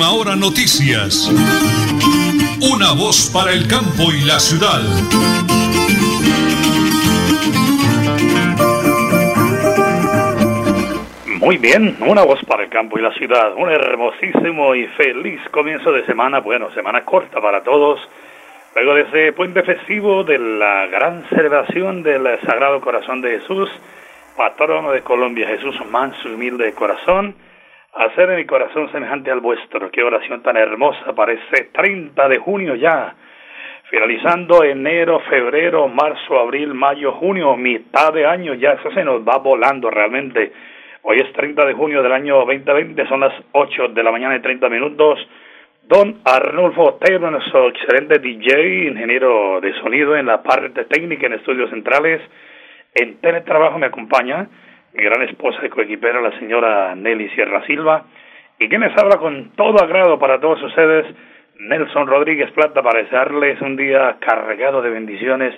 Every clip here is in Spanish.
Última Hora Noticias. Una voz para el campo y la ciudad. Muy bien, una voz para el campo y la ciudad. Un hermosísimo y feliz comienzo de semana. Bueno, semana corta para todos. Luego de ese puente festivo de la gran celebración del Sagrado Corazón de Jesús, patrono de Colombia, Jesús manso humilde de corazón, hacer en mi corazón semejante al vuestro. Qué oración tan hermosa para ese 30 de junio ya. Finalizando enero, febrero, marzo, abril, mayo, junio, mitad de año, ya eso se nos va volando realmente. Hoy es 30 de junio del año 2020, son las 8 de la mañana y 30 minutos. Don Arnulfo Otero, nuestro excelente DJ, ingeniero de sonido en la parte técnica en estudios centrales. En teletrabajo me acompaña mi gran esposa y coequipera, la señora Nelly Sierra Silva. Y quienes habla con todo agrado para todos ustedes, Nelson Rodríguez Plata, para desearles un día cargado de bendiciones,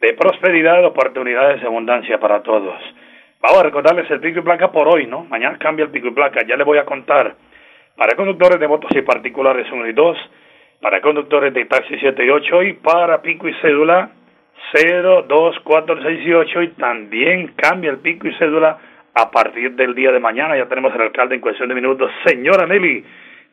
de prosperidad, oportunidades y abundancia para todos. Vamos a recordarles el pico y placa por hoy, ¿no? Mañana cambia el pico y placa, ya les voy a contar. Para conductores de motos y particulares 1 y 2, para conductores de taxi 7 y 8 y para pico y cédula 0, 2, 4, 6 y 8 y también cambia el pico y cédula a partir del día de mañana. Ya tenemos al alcalde en cuestión de minutos. Señora Nelly,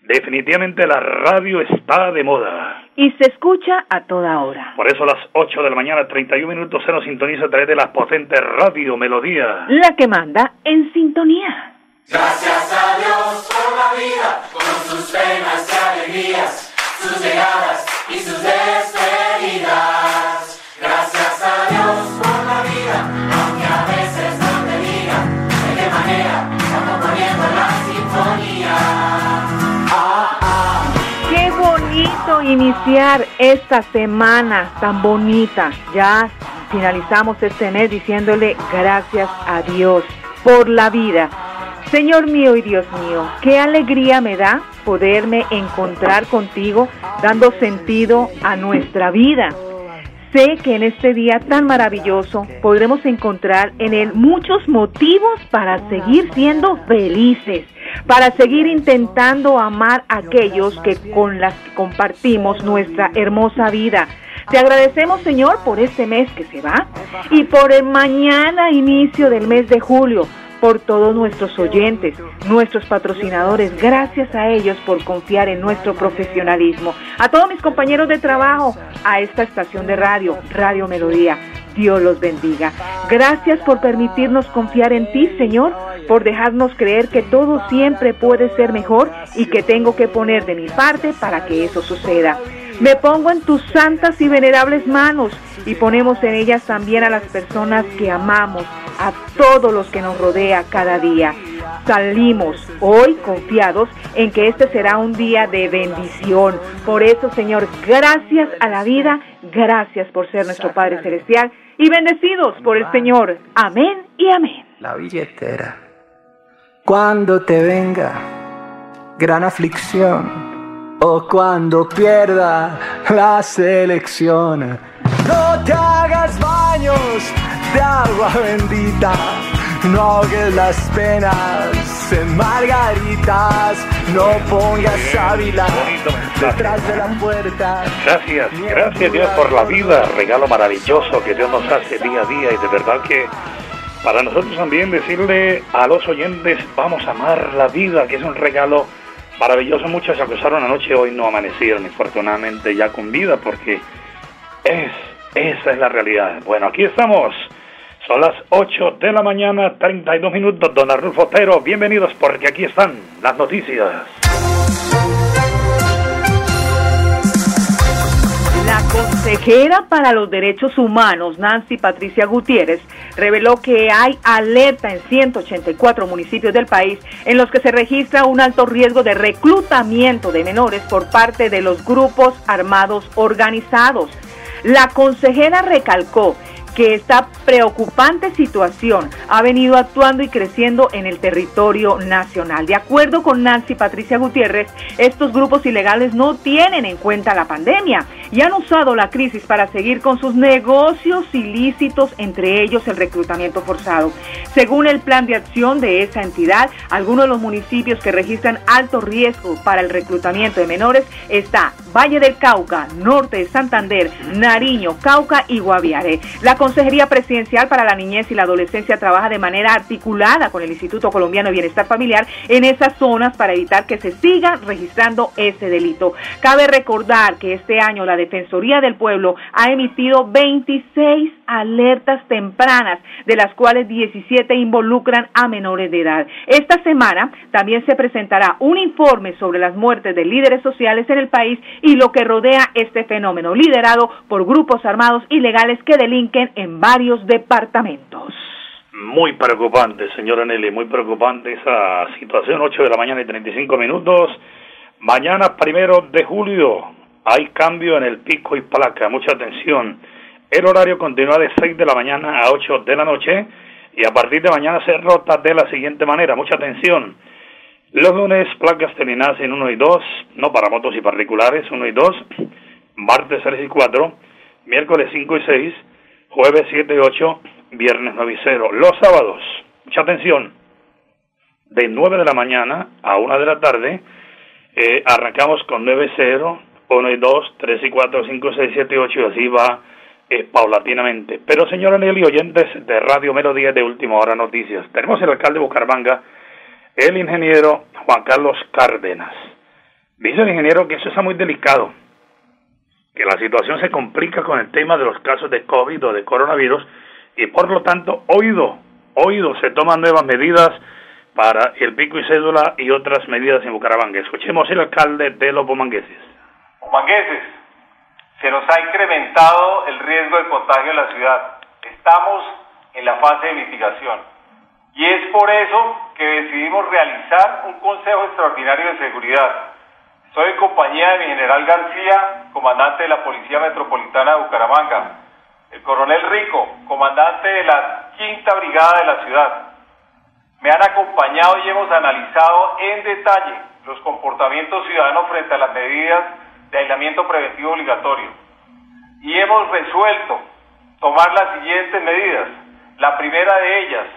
definitivamente la radio está de moda. Y se escucha a toda hora. Por eso a las 8 de la mañana, 31 minutos, se nos sintoniza a través de la potente radio Melodía. La que manda en sintonía. Gracias a Dios por la vida, con sus penas y alegrías, sus llegadas y sus despedidas. Iniciar esta semana tan bonita. Ya finalizamos este mes diciéndole gracias a Dios por la vida. Señor mío y Dios mío, qué alegría me da poderme encontrar contigo dando sentido a nuestra vida. Sé que en este día tan maravilloso podremos encontrar en él muchos motivos para seguir siendo felices, para seguir intentando amar a aquellos que con las que compartimos nuestra hermosa vida. Te agradecemos, Señor, por este mes que se va y por el mañana inicio del mes de julio por todos nuestros oyentes, nuestros patrocinadores. Gracias a ellos por confiar en nuestro profesionalismo. A todos mis compañeros de trabajo, a esta estación de radio, Radio Melodía. Dios los bendiga. Gracias por permitirnos confiar en ti, Señor, por dejarnos creer que todo siempre puede ser mejor y que tengo que poner de mi parte para que eso suceda. Me pongo en tus santas y venerables manos y ponemos en ellas también a las personas que amamos, a todos los que nos rodea cada día. Salimos hoy confiados en que este será un día de bendición. Por eso, Señor, gracias a la vida, gracias por ser nuestro Padre Celestial y bendecidos por el Señor. Amén y amén. La billetera. Cuando te venga gran aflicción o cuando pierda la selección, no te hagas baños de agua bendita. No ahogues las penas en margaritas, no pongas sábila detrás de la puerta. Gracias, gracias Dios por la vida, regalo maravilloso que Dios nos hace día a día y de verdad que para nosotros también decirle a los oyentes, vamos a amar la vida, que es un regalo maravilloso. Muchos se acusaron anoche, hoy no amanecieron, afortunadamente ya con vida, porque es, esa es la realidad. Bueno, aquí estamos. Son las 8 de la mañana, 32 minutos. Don Arnulfo Otero, bienvenidos porque aquí están las noticias. La consejera para los derechos humanos, Nancy Patricia Gutiérrez, reveló que hay alerta en 184 municipios del país en los que se registra un alto riesgo de reclutamiento de menores por parte de los grupos armados organizados. La consejera recalcó que esta preocupante situación ha venido actuando y creciendo en el territorio nacional. De acuerdo con Nancy Patricia Gutiérrez, estos grupos ilegales no tienen en cuenta la pandemia y han usado la crisis para seguir con sus negocios ilícitos, entre ellos el reclutamiento forzado. Según el plan de acción de esa entidad, algunos de los municipios que registran alto riesgo para el reclutamiento de menores está Valle del Cauca, Norte de Santander, Nariño, Cauca y Guaviare. La Consejería Presidencial para la Niñez y la Adolescencia trabaja de manera articulada con el Instituto Colombiano de Bienestar Familiar en esas zonas para evitar que se siga registrando ese delito. Cabe recordar que este año la Defensoría del Pueblo ha emitido 26 alertas tempranas, de las cuales 17 involucran a menores de edad. Esta semana también se presentará un informe sobre las muertes de líderes sociales en el país y lo que rodea este fenómeno, liderado por grupos armados ilegales que delinquen en varios departamentos. Muy preocupante, señora Nelly, muy preocupante esa situación, 8 de la mañana y 35 minutos. Mañana, primero de julio, hay cambio en el pico y placa, mucha atención. El horario continúa de 6 de la mañana a 8 de la noche y a partir de mañana se rota de la siguiente manera, mucha atención. Los lunes, placas terminadas en 1 y 2, no para motos y particulares, 1 y 2, martes 3 y 4, miércoles 5 y 6, jueves 7 y 8, viernes 9 y 0. Los sábados, mucha atención, de 9 de la mañana a 1 de la tarde, eh, arrancamos con 9 y 0, 1 y 2, 3 y 4, 5, 6, 7 y 8 y así va eh, paulatinamente. Pero señora Nelly, oyentes de Radio Melodía de Última Hora Noticias, tenemos el alcalde de Bucaramanga, el ingeniero Juan Carlos Cárdenas. Dice el ingeniero que eso está muy delicado, que la situación se complica con el tema de los casos de COVID o de coronavirus y por lo tanto, oído, oído, se toman nuevas medidas para el pico y cédula y otras medidas en Bucaramanga. Escuchemos el alcalde de los Bomangueses. Bomangueses, se nos ha incrementado el riesgo de contagio en la ciudad. Estamos en la fase de mitigación. Y es por eso que decidimos realizar un Consejo Extraordinario de Seguridad. Soy en compañía de mi general García, comandante de la Policía Metropolitana de Bucaramanga, el coronel Rico, comandante de la Quinta Brigada de la ciudad. Me han acompañado y hemos analizado en detalle los comportamientos ciudadanos frente a las medidas de aislamiento preventivo obligatorio. Y hemos resuelto tomar las siguientes medidas. La primera de ellas,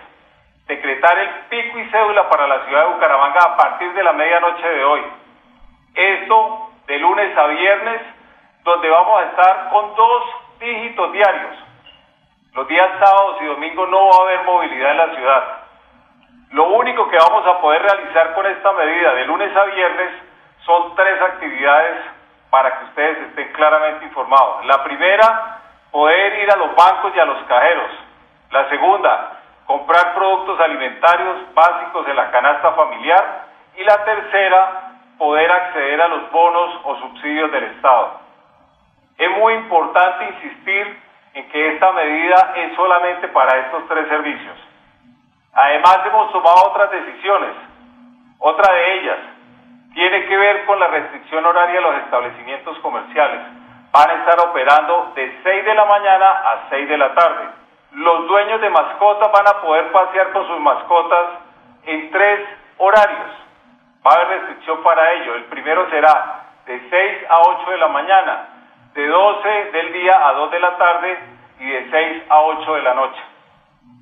decretar el pico y cédula para la ciudad de Bucaramanga a partir de la medianoche de hoy. Esto de lunes a viernes, donde vamos a estar con dos dígitos diarios. Los días sábados y domingos no va a haber movilidad en la ciudad. Lo único que vamos a poder realizar con esta medida de lunes a viernes son tres actividades para que ustedes estén claramente informados. La primera, poder ir a los bancos y a los cajeros. La segunda, comprar productos alimentarios básicos de la canasta familiar. Y la tercera, poder acceder a los bonos o subsidios del Estado. Es muy importante insistir en que esta medida es solamente para estos tres servicios. Además hemos tomado otras decisiones. Otra de ellas tiene que ver con la restricción horaria de los establecimientos comerciales. Van a estar operando de 6 de la mañana a 6 de la tarde. Los dueños de mascotas van a poder pasear con sus mascotas en tres horarios. Va a haber restricción para ello. El primero será de 6 a 8 de la mañana, de 12 del día a 2 de la tarde y de 6 a 8 de la noche.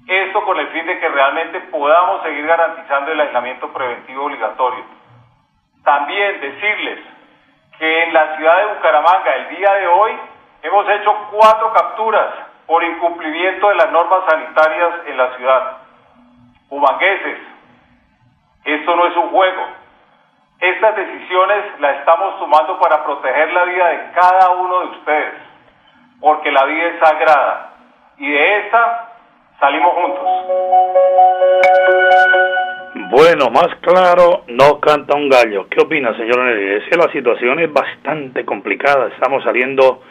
Esto con el fin de que realmente podamos seguir garantizando el aislamiento preventivo obligatorio. También decirles que en la ciudad de Bucaramanga el día de hoy hemos hecho cuatro capturas por incumplimiento de las normas sanitarias en la ciudad. Humangueses, esto no es un juego. Estas decisiones las estamos tomando para proteger la vida de cada uno de ustedes, porque la vida es sagrada y de esta salimos juntos. Bueno, más claro, no canta un gallo. ¿Qué opina, señor Nelly? Es que la situación es bastante complicada. Estamos saliendo,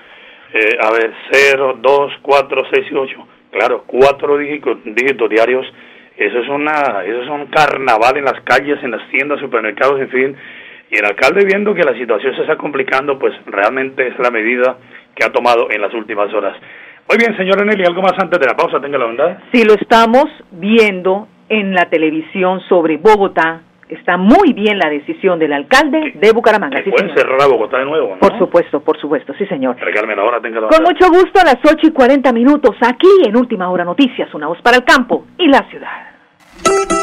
eh, a ver, 0, 2, 4, 6 y 8. Claro, cuatro dígitos, dígitos diarios. Eso es, una, eso es un carnaval en las calles, en las tiendas, supermercados, en fin. Y el alcalde viendo que la situación se está complicando, pues realmente es la medida que ha tomado en las últimas horas. Muy bien, señor Nelly, ¿algo más antes de la pausa? Tenga la bondad. Si lo estamos viendo en la televisión sobre Bogotá, está muy bien la decisión del alcalde de Bucaramanga. Sí, pueden cerrar a Bogotá de nuevo, ¿no? Por supuesto, por supuesto, sí señor. Regálame la hora, tenga Con mucho gusto a las 8 y 40 minutos aquí en Última Hora Noticias, una voz para el campo y la ciudad.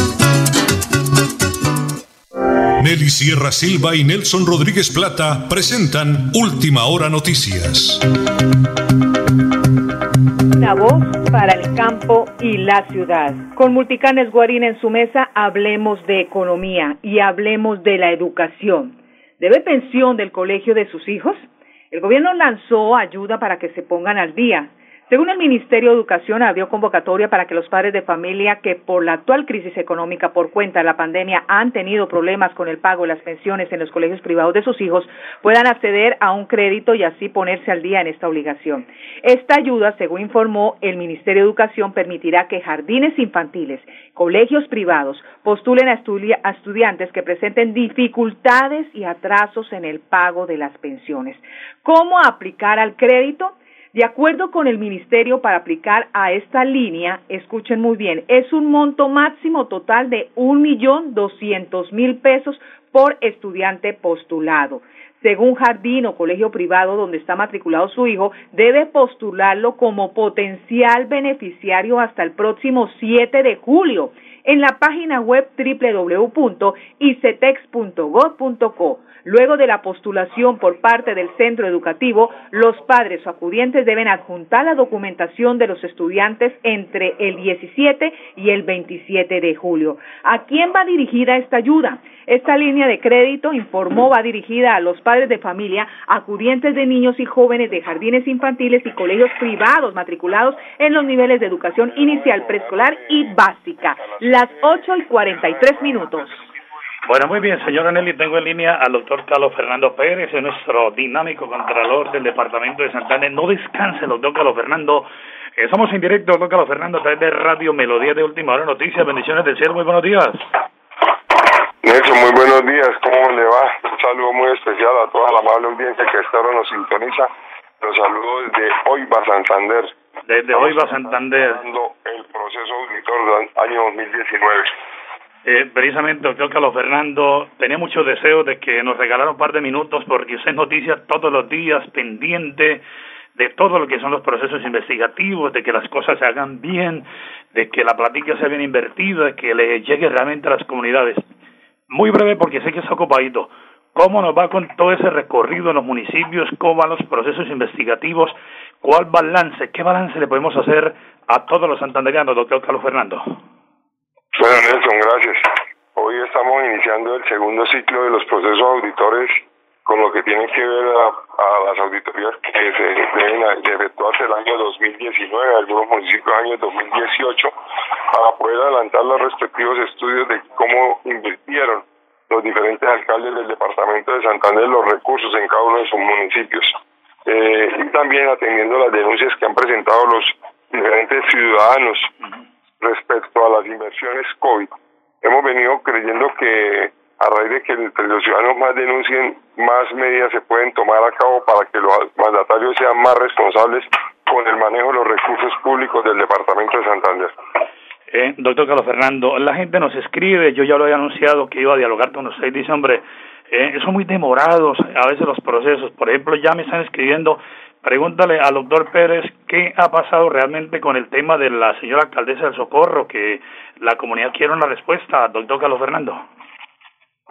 Nelly Sierra Silva y Nelson Rodríguez Plata presentan Última Hora Noticias. Una voz para el campo y la ciudad. Con Multicanes Guarín en su mesa, hablemos de economía y hablemos de la educación. ¿Debe pensión del colegio de sus hijos? El gobierno lanzó ayuda para que se pongan al día. Según el Ministerio de Educación, abrió convocatoria para que los padres de familia que por la actual crisis económica por cuenta de la pandemia han tenido problemas con el pago de las pensiones en los colegios privados de sus hijos puedan acceder a un crédito y así ponerse al día en esta obligación. Esta ayuda, según informó el Ministerio de Educación, permitirá que jardines infantiles, colegios privados postulen a, a estudiantes que presenten dificultades y atrasos en el pago de las pensiones. ¿Cómo aplicar al crédito? De acuerdo con el Ministerio, para aplicar a esta línea, escuchen muy bien, es un monto máximo total de un millón doscientos mil pesos por estudiante postulado. Según jardín o colegio privado donde está matriculado su hijo, debe postularlo como potencial beneficiario hasta el próximo 7 de julio en la página web www.icetex.gov.co. Luego de la postulación por parte del centro educativo, los padres o acudientes deben adjuntar la documentación de los estudiantes entre el 17 y el 27 de julio. ¿A quién va dirigida esta ayuda? Esta línea de crédito, informó, va dirigida a los padres de familia, acudientes de niños y jóvenes de jardines infantiles y colegios privados matriculados en los niveles de educación inicial, preescolar y básica. Las 8 y 43 minutos. Bueno, muy bien, señora Nelly, tengo en línea al doctor Carlos Fernando Pérez, es nuestro dinámico contralor del Departamento de Santander. No descanse, doctor Carlos Fernando. Eh, estamos en directo, doctor Carlos Fernando, a través de Radio Melodía de Última Hora Noticias. Bendiciones del cielo, muy buenos días. Nelson, muy buenos días, ¿cómo le va? Un saludo muy especial a toda la amable audiencia que esta hora nos sintoniza. Los saludo desde Oiva, Santander. Desde Oiva, Santander. El proceso auditor del año 2019. Eh, precisamente, doctor Carlos Fernando, tenía mucho deseo de que nos regalara un par de minutos porque usted es noticia todos los días pendiente de todo lo que son los procesos investigativos, de que las cosas se hagan bien, de que la plática sea bien invertida, de que le llegue realmente a las comunidades. Muy breve porque sé que está ocupadito. ¿Cómo nos va con todo ese recorrido en los municipios? ¿Cómo van los procesos investigativos? ¿Cuál balance, qué balance le podemos hacer a todos los santanderianos, doctor Carlos Fernando? Bueno, Nelson, gracias. Hoy estamos iniciando el segundo ciclo de los procesos auditores con lo que tiene que ver a, a las auditorías que se deben de efectuarse el año 2019, algunos municipios año 2018, para poder adelantar los respectivos estudios de cómo invirtieron los diferentes alcaldes del departamento de Santander los recursos en cada uno de sus municipios. Eh, y también atendiendo las denuncias que han presentado los diferentes ciudadanos respecto a las inversiones COVID. Hemos venido creyendo que a raíz de que los ciudadanos más denuncien, más medidas se pueden tomar a cabo para que los mandatarios sean más responsables con el manejo de los recursos públicos del Departamento de Santander. Eh, doctor Carlos Fernando, la gente nos escribe, yo ya lo había anunciado que iba a dialogar con usted, dice, hombre, eh, son muy demorados a veces los procesos. Por ejemplo, ya me están escribiendo, pregúntale al doctor Pérez qué ha pasado realmente con el tema de la señora alcaldesa del Socorro, que la comunidad quiere una respuesta, doctor Carlos Fernando.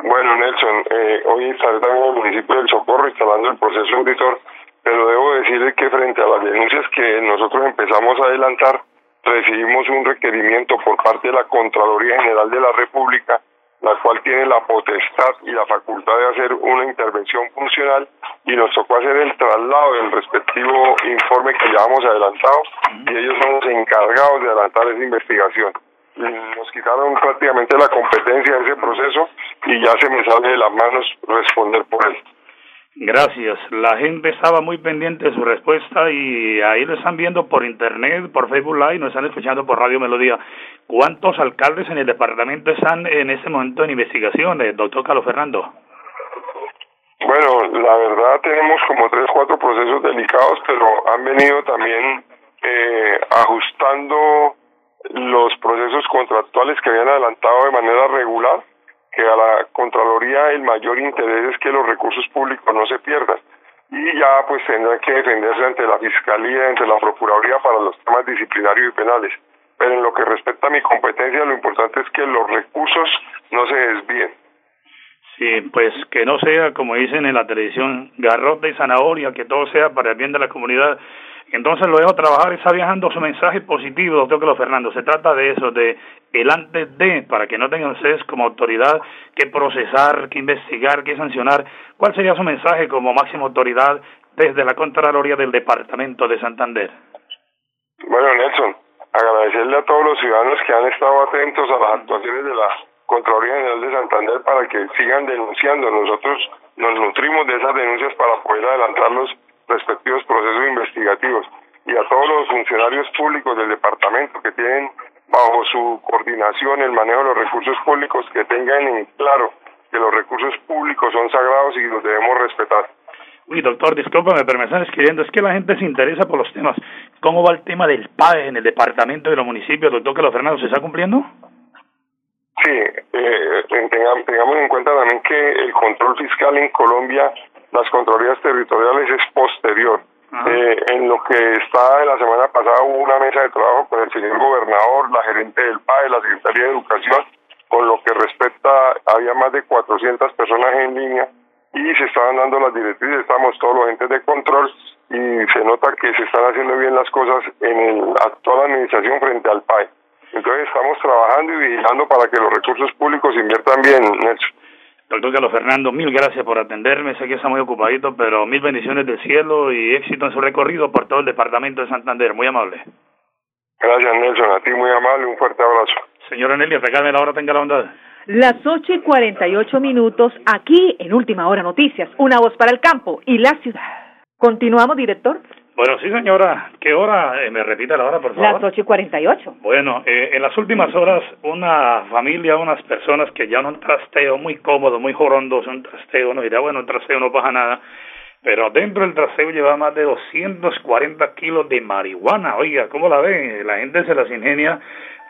Bueno, Nelson, eh, hoy estaré en el municipio del Socorro instalando el proceso auditor, pero debo decirle que frente a las denuncias que nosotros empezamos a adelantar, recibimos un requerimiento por parte de la Contraloría General de la República, la cual tiene la potestad y la facultad de hacer una intervención funcional y nos tocó hacer el traslado del respectivo informe que ya hemos adelantado y ellos son los encargados de adelantar esa investigación. Nos quitaron prácticamente la competencia de ese proceso y ya se me sale de las manos responder por él. Gracias. La gente estaba muy pendiente de su respuesta y ahí lo están viendo por internet, por Facebook Live, nos están escuchando por Radio Melodía. ¿Cuántos alcaldes en el departamento están en este momento en investigación, doctor Carlos Fernando? Bueno, la verdad tenemos como tres, cuatro procesos delicados, pero han venido también eh, ajustando los procesos contractuales que habían adelantado de manera regular que a la Contraloría el mayor interés es que los recursos públicos no se pierdan y ya pues tendrán que defenderse ante la Fiscalía, ante la Procuraduría para los temas disciplinarios y penales. Pero en lo que respecta a mi competencia, lo importante es que los recursos no se desvíen. Sí, pues que no sea, como dicen en la televisión, garrote y zanahoria, que todo sea para el bien de la comunidad entonces lo dejo trabajar, está viajando su mensaje positivo, doctor Carlos Fernando. Se trata de eso, de el antes de, para que no tengan ustedes como autoridad que procesar, que investigar, que sancionar. ¿Cuál sería su mensaje como máxima autoridad desde la Contraloría del Departamento de Santander? Bueno, Nelson, agradecerle a todos los ciudadanos que han estado atentos a las actuaciones de la Contraloría General de Santander para que sigan denunciando. Nosotros nos nutrimos de esas denuncias para poder adelantar los respectivos procesos investigativos y a todos los funcionarios públicos del departamento que tienen bajo su coordinación el manejo de los recursos públicos que tengan en claro que los recursos públicos son sagrados y los debemos respetar. Uy, doctor, discúlpame, pero me están escribiendo, es que la gente se interesa por los temas. ¿Cómo va el tema del PAE en el departamento de los municipios, doctor Carlos Fernando? ¿Se está cumpliendo? Sí, eh, tengamos en cuenta también que el control fiscal en Colombia las Contralorías Territoriales es posterior. Eh, en lo que está la semana pasada hubo una mesa de trabajo con el señor gobernador, la gerente del PAE, la Secretaría de Educación, con lo que respecta, había más de 400 personas en línea y se estaban dando las directrices, estamos todos los entes de control y se nota que se están haciendo bien las cosas en el actual administración frente al PAE. Entonces estamos trabajando y vigilando para que los recursos públicos inviertan bien, Nelson. Doctor Carlos Fernando, mil gracias por atenderme. Sé que está muy ocupadito, pero mil bendiciones del cielo y éxito en su recorrido por todo el departamento de Santander. Muy amable. Gracias, Nelson. A ti muy amable. Un fuerte abrazo. Señora Nelly, regálame la hora, tenga la bondad. Las ocho y cuarenta y ocho minutos aquí en Última Hora Noticias. Una voz para el campo y la ciudad. Continuamos, director. Bueno, sí, señora. ¿Qué hora? Eh, ¿Me repite la hora, por favor? Las ocho y cuarenta y ocho. Bueno, eh, en las últimas horas, una familia, unas personas que ya un trasteo muy cómodo, muy jorondo, un trasteo, no dirá, bueno, un trasteo no pasa nada, pero dentro del trasteo lleva más de 240 kilos de marihuana. Oiga, ¿cómo la ve? La gente se las ingenia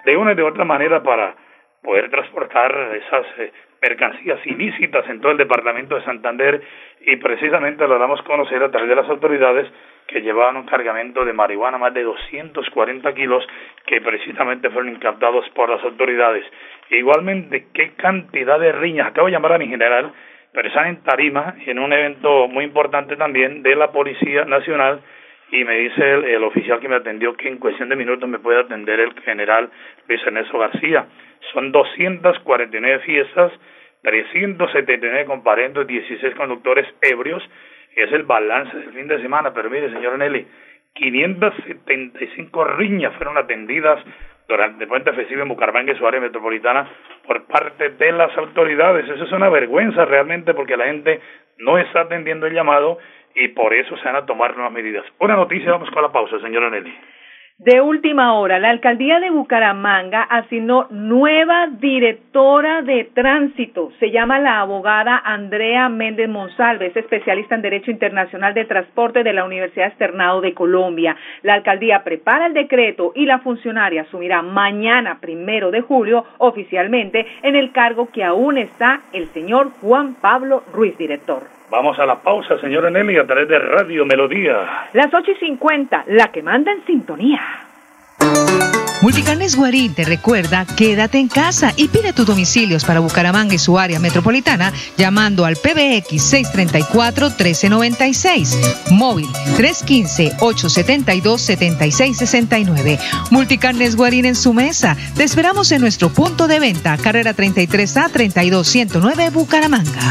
de una y de otra manera para poder transportar esas eh, mercancías ilícitas en todo el departamento de Santander y precisamente lo damos a conocer a través de las autoridades que llevaban un cargamento de marihuana, más de 240 kilos, que precisamente fueron incaptados por las autoridades. igualmente, qué cantidad de riñas. Acabo de llamar a mi general, pero están en Tarima, en un evento muy importante también de la Policía Nacional, y me dice el, el, oficial que me atendió que en cuestión de minutos me puede atender el general Luis Ernesto García. Son 249 fiestas, 379 comparendos, 16 conductores ebrios, es el balance del fin de semana, pero mire, señor Nelly, 575 riñas fueron atendidas durante el puente festivo en Bucaramanga y su área metropolitana por parte de las autoridades. Eso es una vergüenza realmente porque la gente no está atendiendo el llamado y por eso se van a tomar nuevas medidas. Una noticia, vamos con la pausa, señora Nelly. De última hora, la alcaldía de Bucaramanga asignó nueva directora de tránsito. Se llama la abogada Andrea Méndez Monsalves, especialista en Derecho Internacional de Transporte de la Universidad Externado de Colombia. La alcaldía prepara el decreto y la funcionaria asumirá mañana, primero de julio, oficialmente en el cargo que aún está el señor Juan Pablo Ruiz, director. Vamos a la pausa, señora Nelly, a través de Radio Melodía. Las ocho y cincuenta, la que manda en sintonía. Multicarnes Guarín te recuerda, quédate en casa y pide tus domicilios para Bucaramanga y su área metropolitana llamando al PBX 634-1396, móvil 315-872-7669. Multicarnes Guarín en su mesa. Te esperamos en nuestro punto de venta, carrera 33A 32109 Bucaramanga.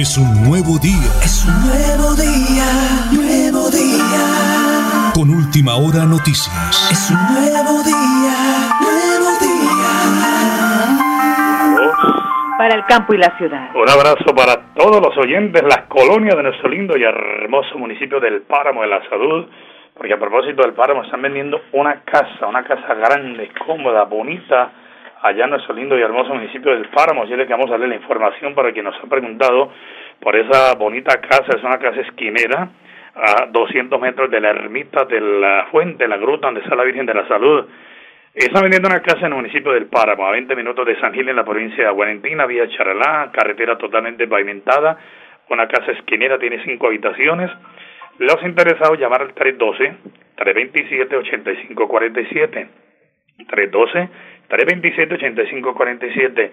Es un nuevo día. Es un nuevo día, nuevo día. Con última hora noticias. Es un nuevo día, nuevo día. Para el campo y la ciudad. Un abrazo para todos los oyentes, las colonias de nuestro lindo y hermoso municipio del Páramo de la Salud. Porque a propósito del Páramo están vendiendo una casa, una casa grande, cómoda, bonita, allá en nuestro lindo y hermoso municipio del Páramo. Así es que vamos a darle la información para quien nos ha preguntado por esa bonita casa. Es una casa esquinera a 200 metros de la ermita de la fuente, la gruta donde está la Virgen de la Salud. Están vendiendo una casa en el municipio del Páramo, a 20 minutos de San Gil, en la provincia de Guarentina, vía Charalá, carretera totalmente pavimentada. Una casa esquinera tiene cinco habitaciones. Los interesados llamar al 312-327-8547. 312-327-8547.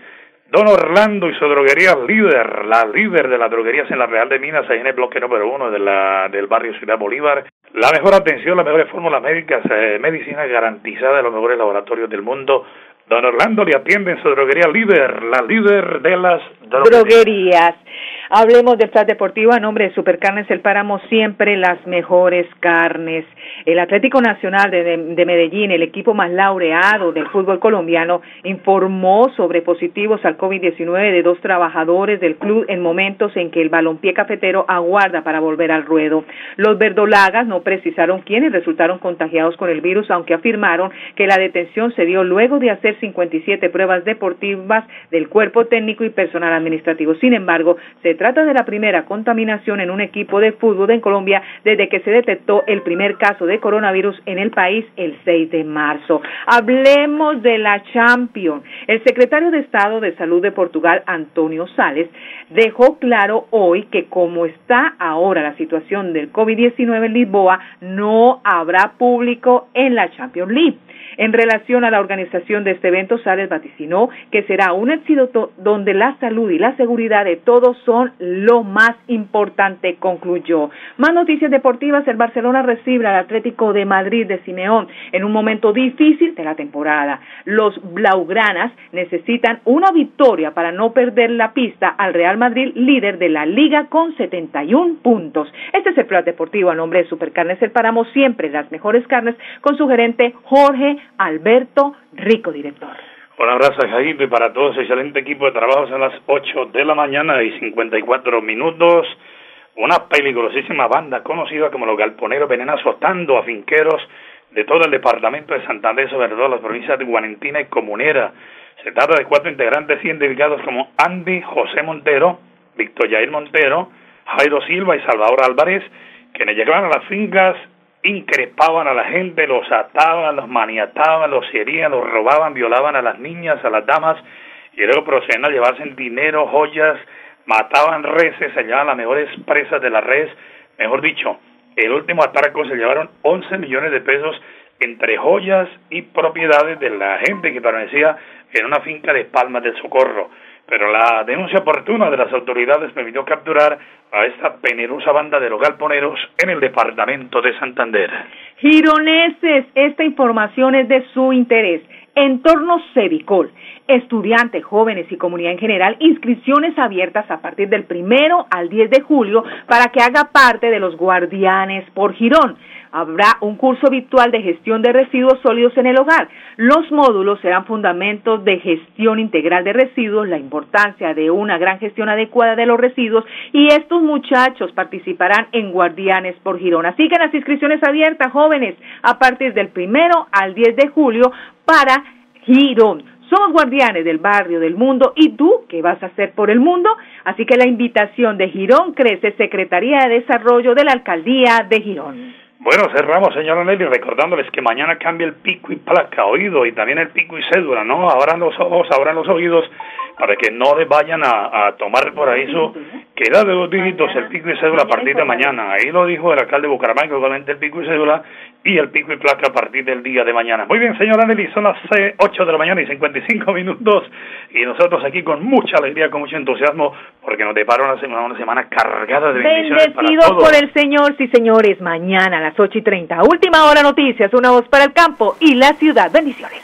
Don Orlando y su droguería líder, la líder de las droguerías en la Real de Minas, ahí en el bloque número uno de la, del barrio Ciudad Bolívar. La mejor atención, las mejores fórmulas médicas, eh, medicina garantizada de los mejores laboratorios del mundo. Don Orlando le atiende en su droguería líder, la líder de las droguerías. Hablemos del Plat Deportivo a nombre de Supercarnes El Páramo, siempre las mejores carnes. El Atlético Nacional de, de, de, Medellín, el equipo más laureado del fútbol colombiano, informó sobre positivos al COVID-19 de dos trabajadores del club en momentos en que el balompié cafetero aguarda para volver al ruedo. Los verdolagas no precisaron quiénes resultaron contagiados con el virus, aunque afirmaron que la detención se dio luego de hacer 57 pruebas deportivas del cuerpo técnico y personal administrativo. Sin embargo, se trata de la primera contaminación en un equipo de fútbol en Colombia desde que se detectó el primer caso de coronavirus en el país el 6 de marzo. Hablemos de la Champions. El secretario de Estado de Salud de Portugal, Antonio Sales, dejó claro hoy que como está ahora la situación del COVID-19 en Lisboa, no habrá público en la Champions League. En relación a la organización de este evento, Sales vaticinó que será un éxito donde la salud y la seguridad de todos son lo más importante, concluyó. Más noticias deportivas, el Barcelona recibe al Atlético de Madrid de Simeón en un momento difícil de la temporada. Los Blaugranas necesitan una victoria para no perder la pista al Real Madrid, líder de la liga con 71 puntos. Este es el plan deportivo a nombre de Supercarnes El Páramo, siempre las mejores carnes, con su gerente Jorge Alberto Rico, director. Un abrazo, Jair, y para todos, excelente equipo de trabajo. Son las 8 de la mañana y 54 minutos. Una peligrosísima banda conocida como los galponeros vienen azotando a finqueros de todo el departamento de Santander, sobre todo las provincias de Guarentina y Comunera. Se trata de cuatro integrantes identificados como Andy José Montero, Víctor Jair Montero, Jairo Silva y Salvador Álvarez, quienes llegaron a las fincas increpaban a la gente, los ataban, los maniataban, los herían, los robaban, violaban a las niñas, a las damas, y luego procedían a llevarse el dinero, joyas, mataban reses, se llevaban las mejores presas de la res, mejor dicho, el último atraco se llevaron 11 millones de pesos entre joyas y propiedades de la gente que permanecía en una finca de Palmas del Socorro. Pero la denuncia oportuna de las autoridades permitió capturar a esta penerosa banda de los galponeros en el departamento de Santander. Gironeses, esta información es de su interés. Entorno Cevicol, estudiantes, jóvenes y comunidad en general, inscripciones abiertas a partir del primero al 10 de julio para que haga parte de los guardianes por Girón. Habrá un curso virtual de gestión de residuos sólidos en el hogar. Los módulos serán fundamentos de gestión integral de residuos, la importancia de una gran gestión adecuada de los residuos y estos muchachos participarán en Guardianes por Girón. Así que las inscripciones abiertas, jóvenes, a partir del primero al 10 de julio para Girón. Somos guardianes del barrio, del mundo, y tú, ¿qué vas a hacer por el mundo? Así que la invitación de Girón crece Secretaría de Desarrollo de la Alcaldía de Girón. Bueno, cerramos, señora Nelly, recordándoles que mañana cambia el pico y placa, oído, y también el pico y cédula, ¿no? Abran los ojos, abran los oídos, para que no les vayan a, a tomar por ahí su queda de dos dígitos el pico y cédula a partir de mañana. Ahí lo dijo el alcalde de Bucaramanga, igualmente el pico y cédula y el pico y placa a partir del día de mañana. Muy bien, señora Nelly, son las eh, 8 de la mañana y 55 minutos y nosotros aquí con mucha alegría, con mucho entusiasmo, porque nos depara una semana, una semana cargada de bendiciones para todos. por el Señor, sí señores, mañana a las 8 y 30. Última hora noticias, una voz para el campo y la ciudad. Bendiciones.